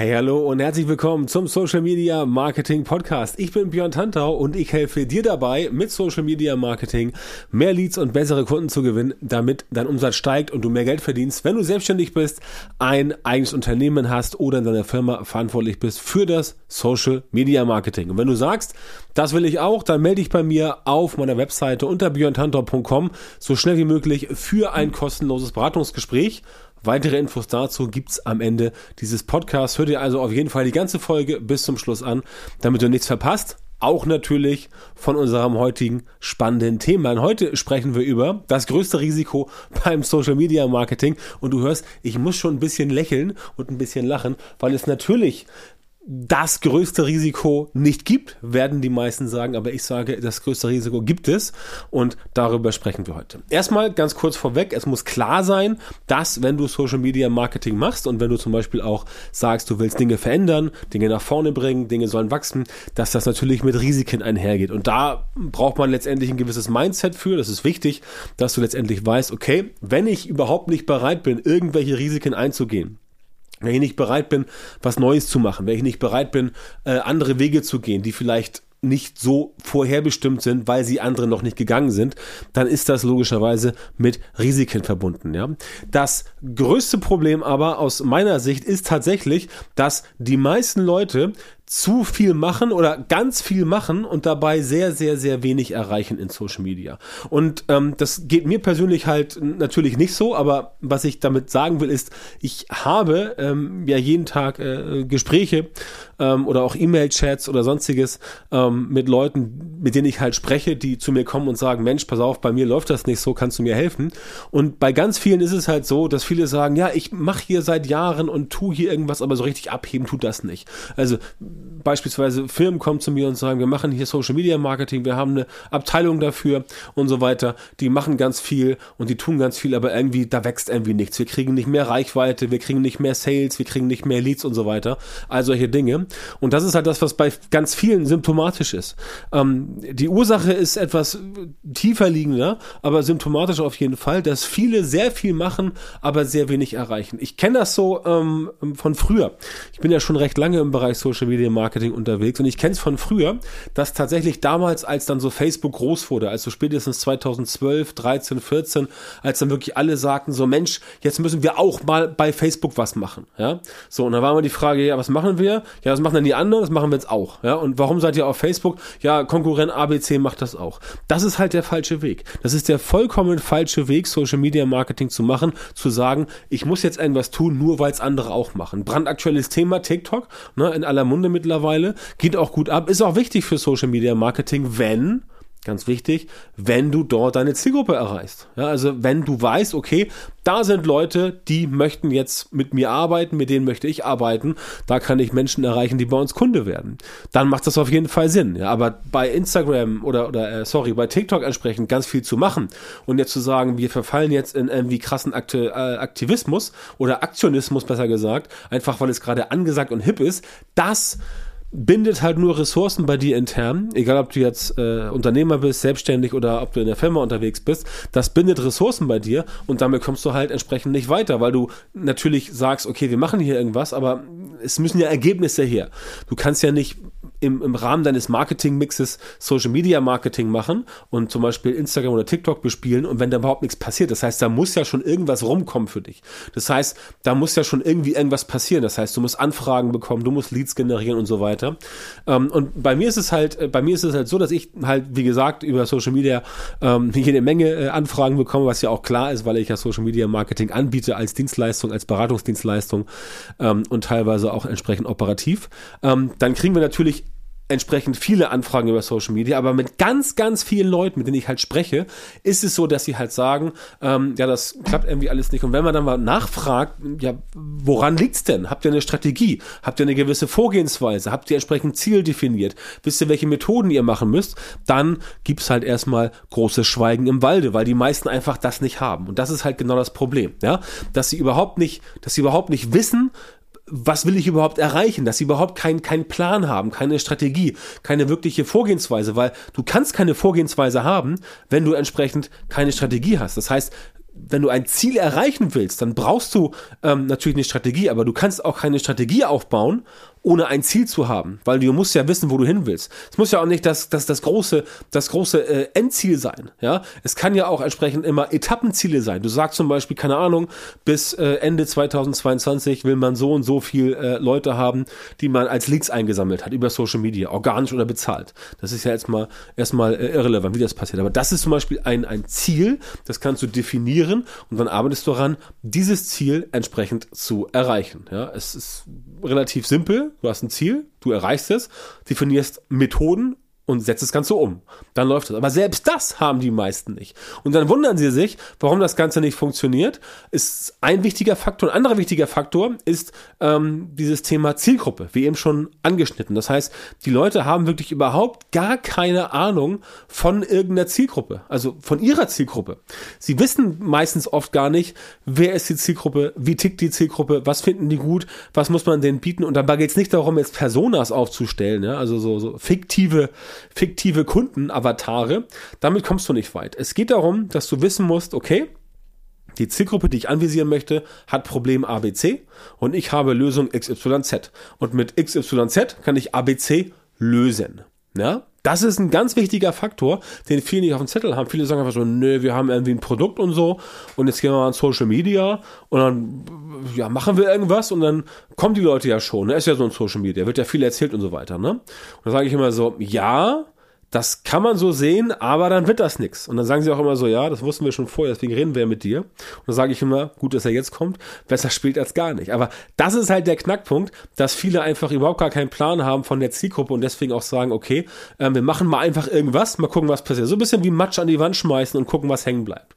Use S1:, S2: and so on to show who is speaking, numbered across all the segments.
S1: Hey, hallo und herzlich willkommen zum Social Media Marketing Podcast. Ich bin Björn Tantau und ich helfe dir dabei, mit Social Media Marketing mehr Leads und bessere Kunden zu gewinnen, damit dein Umsatz steigt und du mehr Geld verdienst, wenn du selbstständig bist, ein eigenes Unternehmen hast oder in deiner Firma verantwortlich bist für das Social Media Marketing. Und wenn du sagst, das will ich auch, dann melde dich bei mir auf meiner Webseite unter björntantau.com so schnell wie möglich für ein kostenloses Beratungsgespräch. Weitere Infos dazu gibt's am Ende dieses Podcasts. Hör dir also auf jeden Fall die ganze Folge bis zum Schluss an, damit du nichts verpasst. Auch natürlich von unserem heutigen spannenden Thema. Und heute sprechen wir über das größte Risiko beim Social Media Marketing. Und du hörst, ich muss schon ein bisschen lächeln und ein bisschen lachen, weil es natürlich das größte Risiko nicht gibt, werden die meisten sagen, aber ich sage, das größte Risiko gibt es und darüber sprechen wir heute. Erstmal ganz kurz vorweg, es muss klar sein, dass wenn du Social Media Marketing machst und wenn du zum Beispiel auch sagst, du willst Dinge verändern, Dinge nach vorne bringen, Dinge sollen wachsen, dass das natürlich mit Risiken einhergeht. Und da braucht man letztendlich ein gewisses Mindset für. Das ist wichtig, dass du letztendlich weißt, okay, wenn ich überhaupt nicht bereit bin, irgendwelche Risiken einzugehen, wenn ich nicht bereit bin, was Neues zu machen, wenn ich nicht bereit bin, äh, andere Wege zu gehen, die vielleicht nicht so vorherbestimmt sind, weil sie andere noch nicht gegangen sind, dann ist das logischerweise mit Risiken verbunden. Ja? Das größte Problem aber aus meiner Sicht ist tatsächlich, dass die meisten Leute zu viel machen oder ganz viel machen und dabei sehr, sehr, sehr wenig erreichen in Social Media. Und ähm, das geht mir persönlich halt natürlich nicht so, aber was ich damit sagen will, ist, ich habe ähm, ja jeden Tag äh, Gespräche ähm, oder auch E-Mail-Chats oder sonstiges ähm, mit Leuten, mit denen ich halt spreche, die zu mir kommen und sagen, Mensch, pass auf, bei mir läuft das nicht so, kannst du mir helfen? Und bei ganz vielen ist es halt so, dass viele sagen, ja, ich mache hier seit Jahren und tu hier irgendwas, aber so richtig abheben tut das nicht. Also beispielsweise Firmen kommen zu mir und sagen, wir machen hier Social Media Marketing, wir haben eine Abteilung dafür und so weiter. Die machen ganz viel und die tun ganz viel, aber irgendwie, da wächst irgendwie nichts. Wir kriegen nicht mehr Reichweite, wir kriegen nicht mehr Sales, wir kriegen nicht mehr Leads und so weiter. All solche Dinge. Und das ist halt das, was bei ganz vielen symptomatisch ist. Ähm, die Ursache ist etwas tiefer liegender, aber symptomatisch auf jeden Fall, dass viele sehr viel machen, aber sehr wenig erreichen. Ich kenne das so ähm, von früher. Ich bin ja schon recht lange im Bereich Social Media Marketing unterwegs und ich kenne es von früher, dass tatsächlich damals, als dann so Facebook groß wurde, also spätestens 2012, 13, 14, als dann wirklich alle sagten so, Mensch, jetzt müssen wir auch mal bei Facebook was machen, ja. So, und dann war mal die Frage, ja, was machen wir? Ja, was machen denn die anderen? Das machen wir jetzt auch, ja. Und warum seid ihr auf Facebook? Ja, Konkurrent ABC macht das auch. Das ist halt der falsche Weg. Das ist der vollkommen falsche Weg, Social Media Marketing zu machen, zu sagen, ich muss jetzt irgendwas tun, nur weil es andere auch machen. Brandaktuelles Thema TikTok, ne, in aller Munde mittlerweile, geht auch gut ab, ist auch wichtig für Social Media Marketing, wenn Ganz wichtig, wenn du dort deine Zielgruppe erreichst. Ja, also wenn du weißt, okay, da sind Leute, die möchten jetzt mit mir arbeiten, mit denen möchte ich arbeiten, da kann ich Menschen erreichen, die bei uns Kunde werden. Dann macht das auf jeden Fall Sinn. Ja, aber bei Instagram oder, oder äh, sorry, bei TikTok entsprechend ganz viel zu machen und jetzt zu sagen, wir verfallen jetzt in irgendwie krassen Akte, äh, Aktivismus oder Aktionismus besser gesagt, einfach weil es gerade angesagt und hip ist, das bindet halt nur Ressourcen bei dir intern, egal ob du jetzt äh, Unternehmer bist, selbstständig oder ob du in der Firma unterwegs bist, das bindet Ressourcen bei dir und damit kommst du halt entsprechend nicht weiter, weil du natürlich sagst, okay, wir machen hier irgendwas, aber es müssen ja Ergebnisse her. Du kannst ja nicht im, im Rahmen deines Marketing-Mixes Social Media Marketing machen und zum Beispiel Instagram oder TikTok bespielen und wenn da überhaupt nichts passiert, das heißt, da muss ja schon irgendwas rumkommen für dich. Das heißt, da muss ja schon irgendwie irgendwas passieren. Das heißt, du musst Anfragen bekommen, du musst Leads generieren und so weiter. Ähm, und bei mir ist es halt, äh, bei mir ist es halt so, dass ich halt, wie gesagt, über Social Media ähm, jede Menge äh, Anfragen bekomme, was ja auch klar ist, weil ich ja Social Media Marketing anbiete als Dienstleistung, als Beratungsdienstleistung ähm, und teilweise auch entsprechend operativ. Ähm, dann kriegen wir natürlich entsprechend viele Anfragen über Social Media, aber mit ganz, ganz vielen Leuten, mit denen ich halt spreche, ist es so, dass sie halt sagen, ähm, ja, das klappt irgendwie alles nicht. Und wenn man dann mal nachfragt, ja, woran liegt's denn? Habt ihr eine Strategie? Habt ihr eine gewisse Vorgehensweise? Habt ihr entsprechend Ziel definiert? Wisst ihr, welche Methoden ihr machen müsst? Dann gibt's halt erstmal großes Schweigen im Walde, weil die meisten einfach das nicht haben. Und das ist halt genau das Problem, ja, dass sie überhaupt nicht, dass sie überhaupt nicht wissen, was will ich überhaupt erreichen, dass sie überhaupt keinen keinen Plan haben, keine Strategie, keine wirkliche Vorgehensweise, weil du kannst keine Vorgehensweise haben, wenn du entsprechend keine Strategie hast. Das heißt, wenn du ein Ziel erreichen willst, dann brauchst du ähm, natürlich eine Strategie, aber du kannst auch keine Strategie aufbauen, ohne ein Ziel zu haben, weil du musst ja wissen, wo du hin willst. Es muss ja auch nicht das, das, das große, das große äh, Endziel sein. Ja, es kann ja auch entsprechend immer Etappenziele sein. Du sagst zum Beispiel, keine Ahnung, bis äh, Ende 2022 will man so und so viel äh, Leute haben, die man als Leads eingesammelt hat über Social Media, organisch oder bezahlt. Das ist ja jetzt mal erstmal äh, irrelevant, wie das passiert. Aber das ist zum Beispiel ein, ein Ziel, das kannst du definieren und dann arbeitest du daran, dieses Ziel entsprechend zu erreichen. Ja, es ist relativ simpel. Du hast ein Ziel, du erreichst es, definierst Methoden und setzt das Ganze um. Dann läuft es. Aber selbst das haben die meisten nicht. Und dann wundern sie sich, warum das Ganze nicht funktioniert. Ist ein wichtiger Faktor. Ein anderer wichtiger Faktor ist ähm, dieses Thema Zielgruppe, wie eben schon angeschnitten. Das heißt, die Leute haben wirklich überhaupt gar keine Ahnung von irgendeiner Zielgruppe, also von ihrer Zielgruppe. Sie wissen meistens oft gar nicht, wer ist die Zielgruppe, wie tickt die Zielgruppe, was finden die gut, was muss man denen bieten. Und dabei geht es nicht darum, jetzt Personas aufzustellen, ja? also so, so fiktive fiktive Kundenavatare. Damit kommst du nicht weit. Es geht darum, dass du wissen musst, okay, die Zielgruppe, die ich anvisieren möchte, hat Problem ABC und ich habe Lösung XYZ. Und mit XYZ kann ich ABC lösen. Ja? Das ist ein ganz wichtiger Faktor, den viele nicht auf dem Zettel haben. Viele sagen einfach so, nö, wir haben irgendwie ein Produkt und so und jetzt gehen wir mal an Social Media und dann ja, machen wir irgendwas und dann kommen die Leute ja schon. Ne? Ist ja so ein Social Media, wird ja viel erzählt und so weiter. Ne? Und dann sage ich immer so, ja, das kann man so sehen, aber dann wird das nichts. Und dann sagen sie auch immer so, ja, das wussten wir schon vorher, deswegen reden wir mit dir. Und dann sage ich immer, gut, dass er jetzt kommt, besser spielt als gar nicht. Aber das ist halt der Knackpunkt, dass viele einfach überhaupt gar keinen Plan haben von der Zielgruppe und deswegen auch sagen, okay, äh, wir machen mal einfach irgendwas, mal gucken, was passiert. So ein bisschen wie Matsch an die Wand schmeißen und gucken, was hängen bleibt.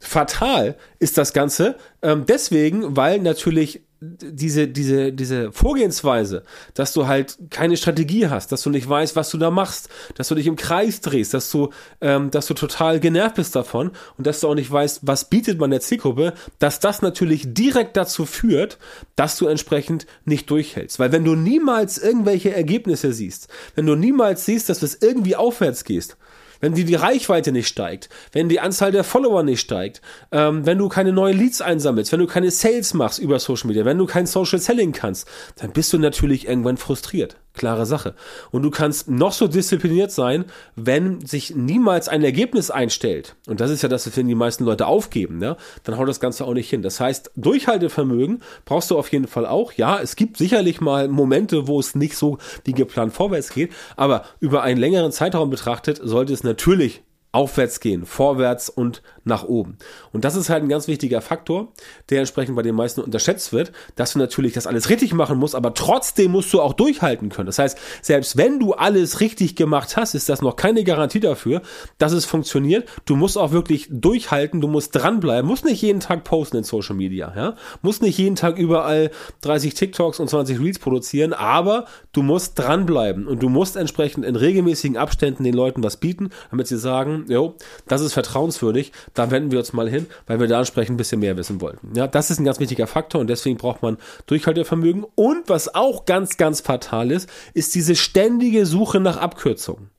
S1: Fatal ist das Ganze ähm, deswegen, weil natürlich diese, diese, diese Vorgehensweise, dass du halt keine Strategie hast, dass du nicht weißt, was du da machst, dass du dich im Kreis drehst, dass du, ähm, dass du total genervt bist davon und dass du auch nicht weißt, was bietet man der Zielgruppe, dass das natürlich direkt dazu führt, dass du entsprechend nicht durchhältst. Weil wenn du niemals irgendwelche Ergebnisse siehst, wenn du niemals siehst, dass es irgendwie aufwärts gehst, wenn die, die Reichweite nicht steigt, wenn die Anzahl der Follower nicht steigt, ähm, wenn du keine neuen Leads einsammelst, wenn du keine Sales machst über Social Media, wenn du kein Social Selling kannst, dann bist du natürlich irgendwann frustriert. Klare Sache. Und du kannst noch so diszipliniert sein, wenn sich niemals ein Ergebnis einstellt. Und das ist ja das, was die meisten Leute aufgeben, ja? dann haut das Ganze auch nicht hin. Das heißt, Durchhaltevermögen brauchst du auf jeden Fall auch. Ja, es gibt sicherlich mal Momente, wo es nicht so wie geplant vorwärts geht, aber über einen längeren Zeitraum betrachtet sollte es natürlich aufwärts gehen, vorwärts und nach oben. Und das ist halt ein ganz wichtiger Faktor, der entsprechend bei den meisten unterschätzt wird, dass du natürlich das alles richtig machen musst, aber trotzdem musst du auch durchhalten können. Das heißt, selbst wenn du alles richtig gemacht hast, ist das noch keine Garantie dafür, dass es funktioniert. Du musst auch wirklich durchhalten, du musst dranbleiben, musst nicht jeden Tag posten in Social Media, ja, musst nicht jeden Tag überall 30 TikToks und 20 Reels produzieren, aber du musst dranbleiben und du musst entsprechend in regelmäßigen Abständen den Leuten was bieten, damit sie sagen, jo, das ist vertrauenswürdig, da wenden wir uns mal hin, weil wir da entsprechend ein bisschen mehr wissen wollten. Ja, das ist ein ganz wichtiger Faktor und deswegen braucht man Durchhaltevermögen. Und was auch ganz, ganz fatal ist, ist diese ständige Suche nach Abkürzungen.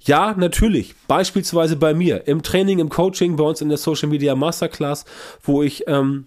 S1: Ja, natürlich. Beispielsweise bei mir im Training, im Coaching, bei uns in der Social Media Masterclass, wo ich ähm,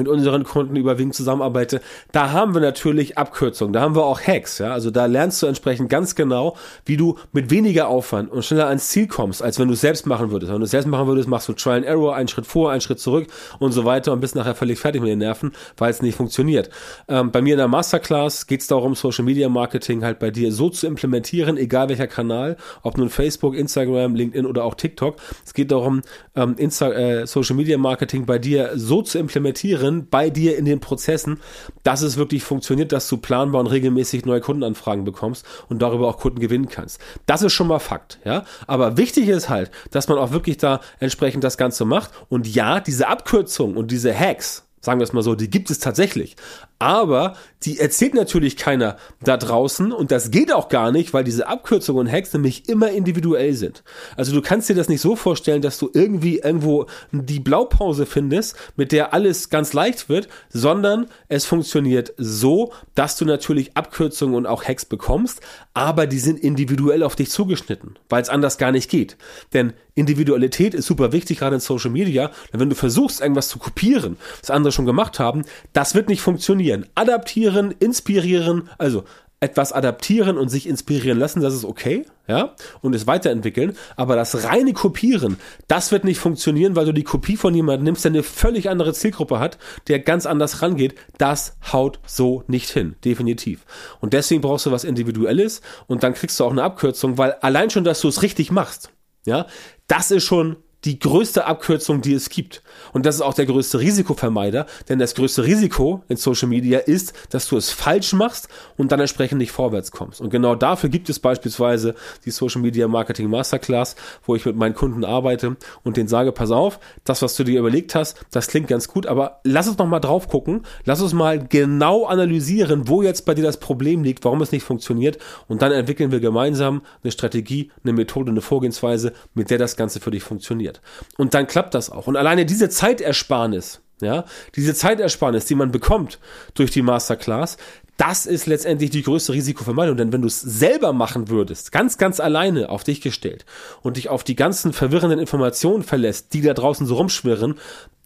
S1: mit unseren Kunden überwiegend zusammenarbeite, da haben wir natürlich Abkürzungen, da haben wir auch Hacks, ja, also da lernst du entsprechend ganz genau, wie du mit weniger Aufwand und schneller ans Ziel kommst, als wenn du es selbst machen würdest. Wenn du es selbst machen würdest, machst du Trial and Error, einen Schritt vor, einen Schritt zurück und so weiter und bist nachher völlig fertig mit den Nerven, weil es nicht funktioniert. Ähm, bei mir in der Masterclass geht es darum, Social Media Marketing halt bei dir so zu implementieren, egal welcher Kanal, ob nun Facebook, Instagram, LinkedIn oder auch TikTok. Es geht darum, ähm, Insta äh, Social Media Marketing bei dir so zu implementieren, drin bei dir in den Prozessen, dass es wirklich funktioniert, dass du planbar und regelmäßig neue Kundenanfragen bekommst und darüber auch Kunden gewinnen kannst. Das ist schon mal Fakt, ja. Aber wichtig ist halt, dass man auch wirklich da entsprechend das Ganze macht. Und ja, diese Abkürzungen und diese Hacks, sagen wir es mal so, die gibt es tatsächlich. Aber die erzählt natürlich keiner da draußen und das geht auch gar nicht, weil diese Abkürzungen und Hacks nämlich immer individuell sind. Also du kannst dir das nicht so vorstellen, dass du irgendwie irgendwo die Blaupause findest, mit der alles ganz leicht wird, sondern es funktioniert so, dass du natürlich Abkürzungen und auch Hacks bekommst, aber die sind individuell auf dich zugeschnitten, weil es anders gar nicht geht. Denn Individualität ist super wichtig, gerade in Social Media. Wenn du versuchst, irgendwas zu kopieren, was andere schon gemacht haben, das wird nicht funktionieren. Adaptieren, inspirieren, also etwas adaptieren und sich inspirieren lassen, das ist okay, ja, und es weiterentwickeln, aber das reine Kopieren, das wird nicht funktionieren, weil du die Kopie von jemandem nimmst, der eine völlig andere Zielgruppe hat, der ganz anders rangeht, das haut so nicht hin, definitiv. Und deswegen brauchst du was Individuelles und dann kriegst du auch eine Abkürzung, weil allein schon, dass du es richtig machst, ja, das ist schon die größte Abkürzung, die es gibt. Und das ist auch der größte Risikovermeider, denn das größte Risiko in Social Media ist, dass du es falsch machst und dann entsprechend nicht vorwärts kommst. Und genau dafür gibt es beispielsweise die Social Media Marketing Masterclass, wo ich mit meinen Kunden arbeite und denen sage, pass auf, das, was du dir überlegt hast, das klingt ganz gut, aber lass uns noch mal drauf gucken, lass uns mal genau analysieren, wo jetzt bei dir das Problem liegt, warum es nicht funktioniert und dann entwickeln wir gemeinsam eine Strategie, eine Methode, eine Vorgehensweise, mit der das Ganze für dich funktioniert funktioniert. Und dann klappt das auch. Und alleine diese Zeitersparnis, ja, diese Zeitersparnis, die man bekommt durch die Masterclass, das ist letztendlich die größte Risikovermeidung. Denn wenn du es selber machen würdest, ganz, ganz alleine auf dich gestellt und dich auf die ganzen verwirrenden Informationen verlässt, die da draußen so rumschwirren,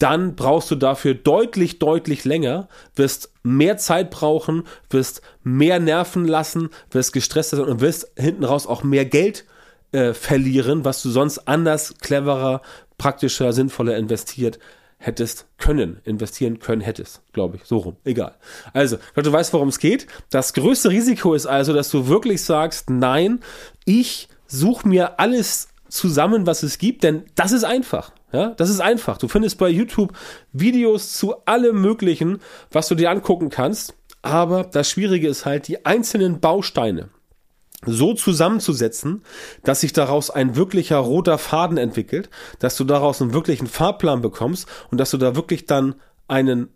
S1: dann brauchst du dafür deutlich, deutlich länger, wirst mehr Zeit brauchen, wirst mehr nerven lassen, wirst gestresst sein und wirst hinten raus auch mehr Geld äh, verlieren, was du sonst anders, cleverer, praktischer, sinnvoller investiert hättest können, investieren können hättest, glaube ich, so rum, egal. Also, du weißt, worum es geht. Das größte Risiko ist also, dass du wirklich sagst, nein, ich suche mir alles zusammen, was es gibt, denn das ist einfach. Ja, das ist einfach. Du findest bei YouTube Videos zu allem Möglichen, was du dir angucken kannst. Aber das Schwierige ist halt, die einzelnen Bausteine, so zusammenzusetzen, dass sich daraus ein wirklicher roter Faden entwickelt, dass du daraus einen wirklichen Fahrplan bekommst und dass du da wirklich dann einen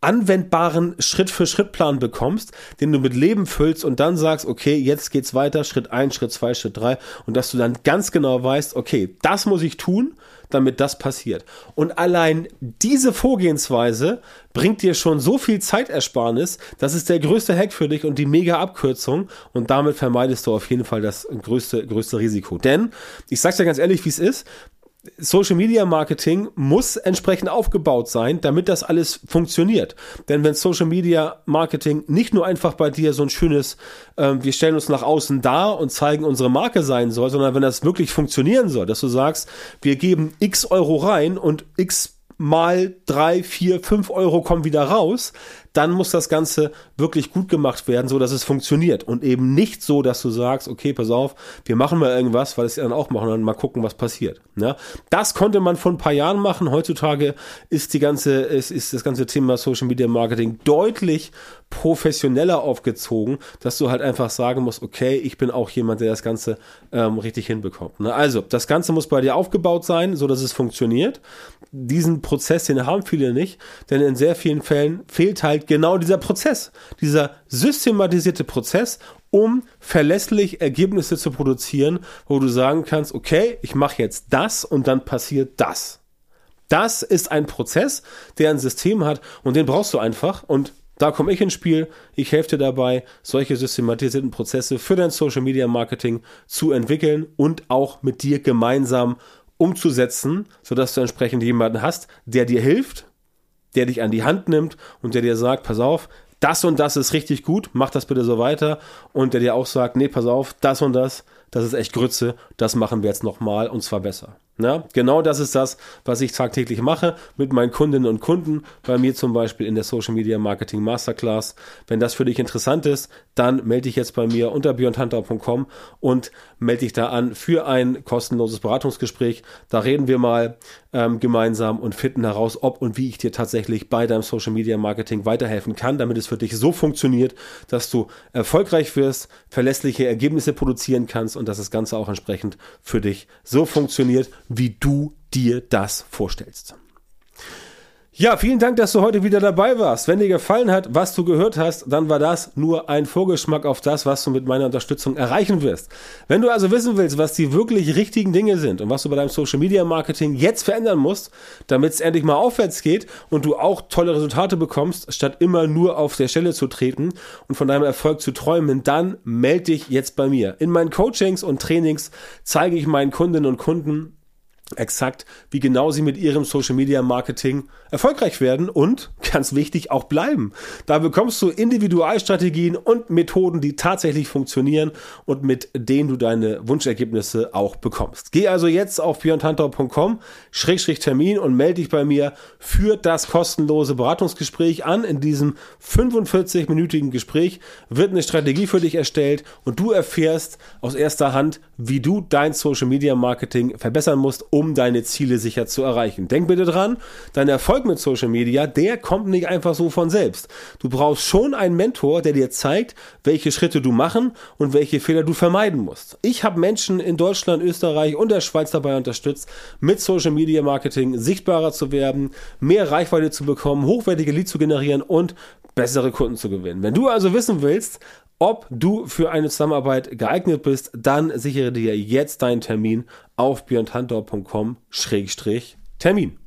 S1: anwendbaren Schritt-für-Schritt-Plan bekommst, den du mit Leben füllst und dann sagst, okay, jetzt geht's weiter, Schritt eins, Schritt zwei, Schritt drei und dass du dann ganz genau weißt, okay, das muss ich tun, damit das passiert. Und allein diese Vorgehensweise bringt dir schon so viel Zeitersparnis, das ist der größte Hack für dich und die mega Abkürzung und damit vermeidest du auf jeden Fall das größte, größte Risiko. Denn, ich sag's dir ganz ehrlich, wie es ist, Social Media Marketing muss entsprechend aufgebaut sein, damit das alles funktioniert. Denn wenn Social Media Marketing nicht nur einfach bei dir so ein schönes, äh, wir stellen uns nach außen dar und zeigen unsere Marke sein soll, sondern wenn das wirklich funktionieren soll, dass du sagst, wir geben x Euro rein und x mal drei, vier, fünf Euro kommen wieder raus, dann muss das Ganze wirklich gut gemacht werden, so dass es funktioniert und eben nicht so, dass du sagst, okay, pass auf, wir machen mal irgendwas, weil es dann auch machen und mal gucken, was passiert. Ja, das konnte man vor ein paar Jahren machen. Heutzutage ist die ganze, ist, ist das ganze Thema Social Media Marketing deutlich professioneller aufgezogen, dass du halt einfach sagen musst, okay, ich bin auch jemand, der das Ganze ähm, richtig hinbekommt. Ne? Also, das Ganze muss bei dir aufgebaut sein, so dass es funktioniert. Diesen Prozess, den haben viele nicht, denn in sehr vielen Fällen fehlt halt genau dieser Prozess, dieser systematisierte Prozess, um verlässlich Ergebnisse zu produzieren, wo du sagen kannst, okay, ich mache jetzt das und dann passiert das. Das ist ein Prozess, der ein System hat und den brauchst du einfach und da komme ich ins Spiel. Ich helfe dir dabei, solche systematisierten Prozesse für dein Social Media Marketing zu entwickeln und auch mit dir gemeinsam umzusetzen, sodass du entsprechend jemanden hast, der dir hilft, der dich an die Hand nimmt und der dir sagt, pass auf, das und das ist richtig gut, mach das bitte so weiter und der dir auch sagt, nee, pass auf, das und das, das ist echt Grütze, das machen wir jetzt nochmal und zwar besser. Ja, genau das ist das, was ich tagtäglich mache mit meinen Kundinnen und Kunden, bei mir zum Beispiel in der Social Media Marketing Masterclass. Wenn das für dich interessant ist, dann melde dich jetzt bei mir unter beyondhunter.com und melde dich da an für ein kostenloses Beratungsgespräch. Da reden wir mal ähm, gemeinsam und finden heraus, ob und wie ich dir tatsächlich bei deinem Social Media Marketing weiterhelfen kann, damit es für dich so funktioniert, dass du erfolgreich wirst, verlässliche Ergebnisse produzieren kannst und dass das Ganze auch entsprechend für dich so funktioniert, wie du dir das vorstellst. Ja, vielen Dank, dass du heute wieder dabei warst. Wenn dir gefallen hat, was du gehört hast, dann war das nur ein Vorgeschmack auf das, was du mit meiner Unterstützung erreichen wirst. Wenn du also wissen willst, was die wirklich richtigen Dinge sind und was du bei deinem Social Media Marketing jetzt verändern musst, damit es endlich mal aufwärts geht und du auch tolle Resultate bekommst, statt immer nur auf der Stelle zu treten und von deinem Erfolg zu träumen, dann melde dich jetzt bei mir. In meinen Coachings und Trainings zeige ich meinen Kundinnen und Kunden, exakt, wie genau sie mit ihrem Social Media Marketing erfolgreich werden und, ganz wichtig, auch bleiben. Da bekommst du Individualstrategien und Methoden, die tatsächlich funktionieren und mit denen du deine Wunschergebnisse auch bekommst. Geh also jetzt auf björntantau.com, Schrägstrich Termin und melde dich bei mir für das kostenlose Beratungsgespräch an. In diesem 45-minütigen Gespräch wird eine Strategie für dich erstellt und du erfährst aus erster Hand, wie du dein Social Media Marketing verbessern musst, um deine Ziele sicher zu erreichen. Denk bitte dran, dein Erfolg mit Social Media, der kommt nicht einfach so von selbst. Du brauchst schon einen Mentor, der dir zeigt, welche Schritte du machen und welche Fehler du vermeiden musst. Ich habe Menschen in Deutschland, Österreich und der Schweiz dabei unterstützt, mit Social Media Marketing sichtbarer zu werden, mehr Reichweite zu bekommen, hochwertige Leads zu generieren und bessere Kunden zu gewinnen. Wenn du also wissen willst, ob du für eine Zusammenarbeit geeignet bist, dann sichere dir jetzt deinen Termin auf björntantau.com-termin.